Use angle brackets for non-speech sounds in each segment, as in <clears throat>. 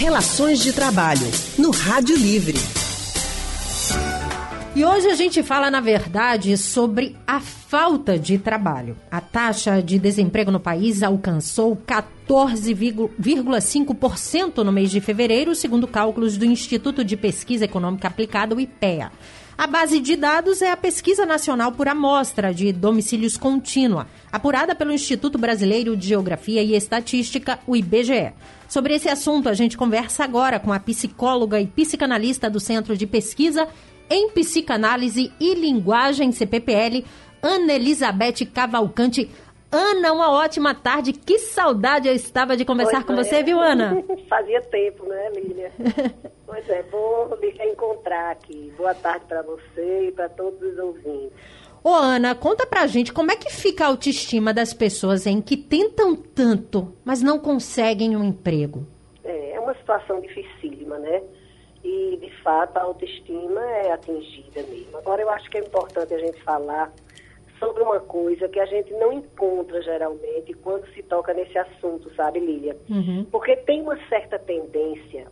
Relações de Trabalho, no Rádio Livre. E hoje a gente fala, na verdade, sobre a falta de trabalho. A taxa de desemprego no país alcançou 14,5% no mês de fevereiro, segundo cálculos do Instituto de Pesquisa Econômica Aplicada, o IPEA. A base de dados é a Pesquisa Nacional por Amostra de Domicílios Contínua, apurada pelo Instituto Brasileiro de Geografia e Estatística, o IBGE. Sobre esse assunto, a gente conversa agora com a psicóloga e psicanalista do Centro de Pesquisa em Psicanálise e Linguagem CPPL, Ana Elizabeth Cavalcante. Ana, uma ótima tarde. Que saudade eu estava de conversar pois com é. você, viu, Ana? <laughs> Fazia tempo, né, Lília? <laughs> pois é, bom me reencontrar aqui. Boa tarde para você e para todos os ouvintes. Ô, Ana, conta pra gente como é que fica a autoestima das pessoas em que tentam tanto, mas não conseguem um emprego. É, é uma situação dificílima, né? E, de fato, a autoestima é atingida mesmo. Agora, eu acho que é importante a gente falar sobre uma coisa que a gente não encontra geralmente quando se toca nesse assunto, sabe, Lília? Uhum. Porque tem uma certa tendência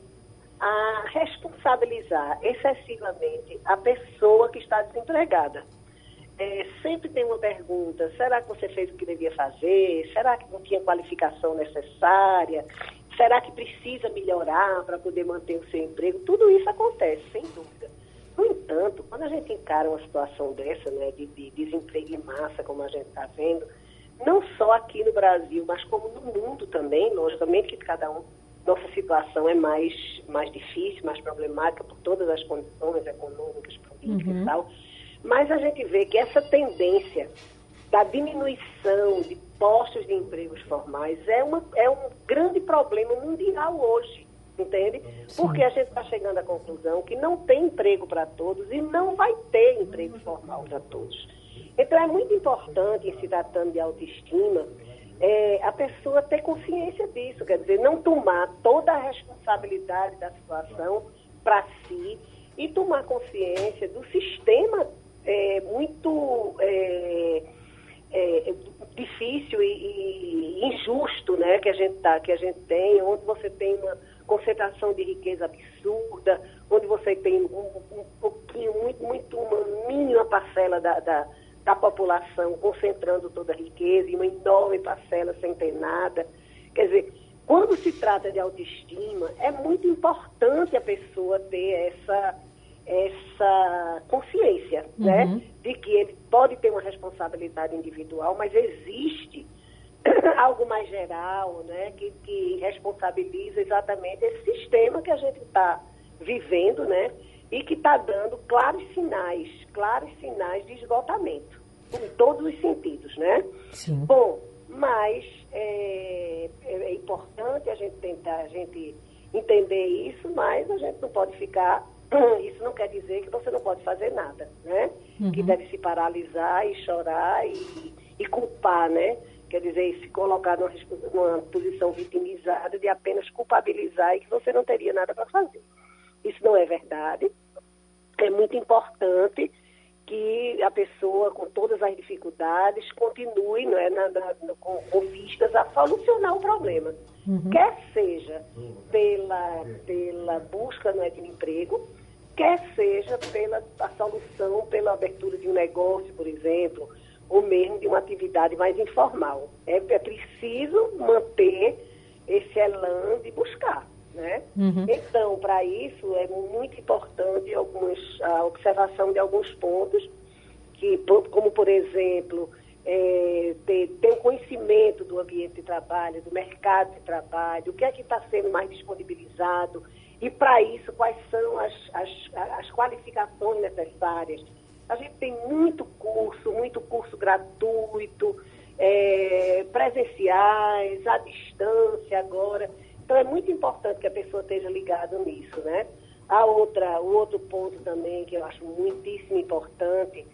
a responsabilizar excessivamente a pessoa que está desempregada. É, sempre tem uma pergunta: será que você fez o que devia fazer? Será que não tinha qualificação necessária? Será que precisa melhorar para poder manter o seu emprego? Tudo isso acontece, sem dúvida. No entanto, quando a gente encara uma situação dessa, né, de, de desemprego em massa, como a gente está vendo, não só aqui no Brasil, mas como no mundo também, logicamente que cada um, nossa situação é mais, mais difícil, mais problemática por todas as condições econômicas, políticas uhum. e tal, mas a gente vê que essa tendência da diminuição de postos de empregos formais é, uma, é um grande problema mundial hoje entende? Porque a gente está chegando à conclusão que não tem emprego para todos e não vai ter emprego formal para todos. Então é muito importante, em se tratando de autoestima, é, a pessoa ter consciência disso, quer dizer, não tomar toda a responsabilidade da situação para si e tomar consciência do sistema é, muito é, é, difícil e, e, injusto, né, que a gente tá, que a gente tem, onde você tem uma concentração de riqueza absurda, onde você tem um, um pouquinho, muito, muito, uma mínima parcela da, da, da população concentrando toda a riqueza e uma enorme parcela sem ter nada. Quer dizer, quando se trata de autoestima, é muito importante a pessoa ter essa, essa consciência, né? uhum. né? De que ele pode ter uma responsabilidade individual, mas existe <coughs> algo mais geral, né, que, que responsabiliza exatamente esse sistema que a gente está vivendo, né, e que está dando claros sinais, claros sinais de esgotamento, em todos os sentidos, né? Sim. Bom, mas é, é importante a gente tentar, a gente entender isso, mas a gente não pode ficar isso não quer dizer que você não pode fazer nada, né? Uhum. Que deve se paralisar e chorar e, e culpar, né? Quer dizer, se colocar numa, numa posição vitimizada de apenas culpabilizar e que você não teria nada para fazer. Isso não é verdade. É muito importante que a pessoa, com todas as dificuldades, continue não é, na, na, com, com, vistas a solucionar o problema. Uhum. Quer seja pela, pela busca não é, de um emprego, quer seja pela a solução, pela abertura de um negócio, por exemplo, ou mesmo de uma atividade mais informal. É, é preciso manter esse elan de buscar. Né? Uhum. Então, para isso, é muito importante alguns, a observação de alguns pontos, que, como, por exemplo, é, ter, ter um conhecimento do ambiente de trabalho, do mercado de trabalho, o que é que está sendo mais disponibilizado, e, para isso, quais são as, as, as qualificações necessárias a gente tem muito curso, muito curso gratuito, é, presenciais, à distância agora. Então é muito importante que a pessoa esteja ligada nisso, né? A outra, o outro ponto também que eu acho muitíssimo importante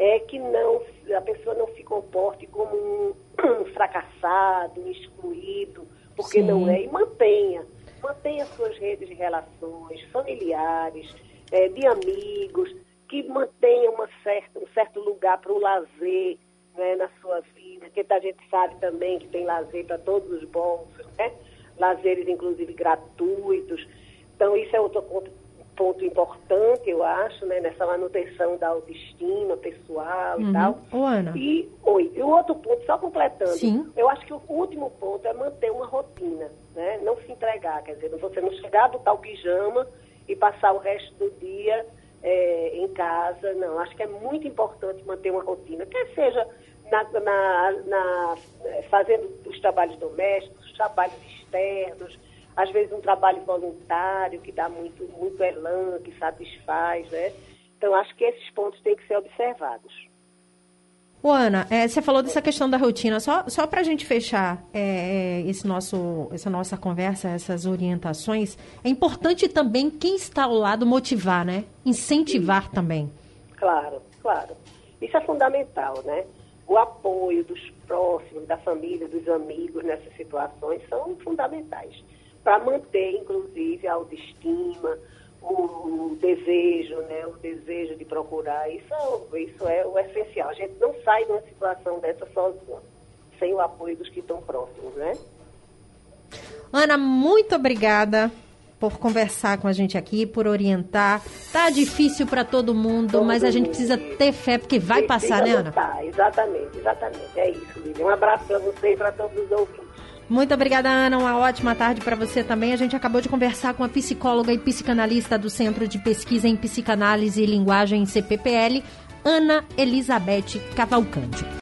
é que não, a pessoa não se comporte como um, um <clears throat> fracassado, um excluído, porque Sim. não é, e mantenha. Mantenha suas redes de relações familiares, é, de amigos, que mantenha uma certa, um certo lugar para o lazer né, na sua vida, porque a gente sabe também que tem lazer para todos os bolsos, né? lazeres, inclusive, gratuitos. Então, isso é outro ponto, ponto importante, eu acho, né, nessa manutenção da autoestima pessoal Uhum. e tal. Ô, Ana. E, oi, e o outro ponto, só completando, Sim. eu acho que o último ponto é manter uma rotina, né? Não se entregar, quer dizer, você não chegar, botar o pijama e passar o resto do dia é, em casa, não. Acho que é muito importante manter uma rotina, quer seja na, na- na- fazendo os trabalhos domésticos, os trabalhos externos, às vezes um trabalho voluntário que dá muito, muito elan, que satisfaz, né? Então, acho que esses pontos têm que ser observados. Ô, Ana, é, você falou dessa questão da rotina. Só, só para a gente fechar é, é, esse nosso, essa nossa conversa, essas orientações, é importante também quem está ao lado motivar, né? Incentivar também. Claro, claro. Isso é fundamental, né? O apoio dos próximos, da família, dos amigos nessas situações são fundamentais para manter, inclusive, a autoestima, o, o desejo, né? O desejo de procurar. Isso é, isso é o essencial. A gente não sai de uma situação dessa sozinha, sem o apoio dos que estão próximos, né? Ana, muito obrigada por conversar com a gente aqui, por orientar. Tá difícil para todo mundo, Todo mas a gente mundo. precisa ter fé, porque vai passar, né, Ana? Tá, exatamente, exatamente. É isso, Lívia. Um abraço para você e para todos os ouvintes. Muito obrigada, Ana. Uma ótima tarde para você também. A gente acabou de conversar com a psicóloga e psicanalista do Centro de Pesquisa em Psicanálise e Linguagem CPPL, Ana Elizabeth Cavalcante.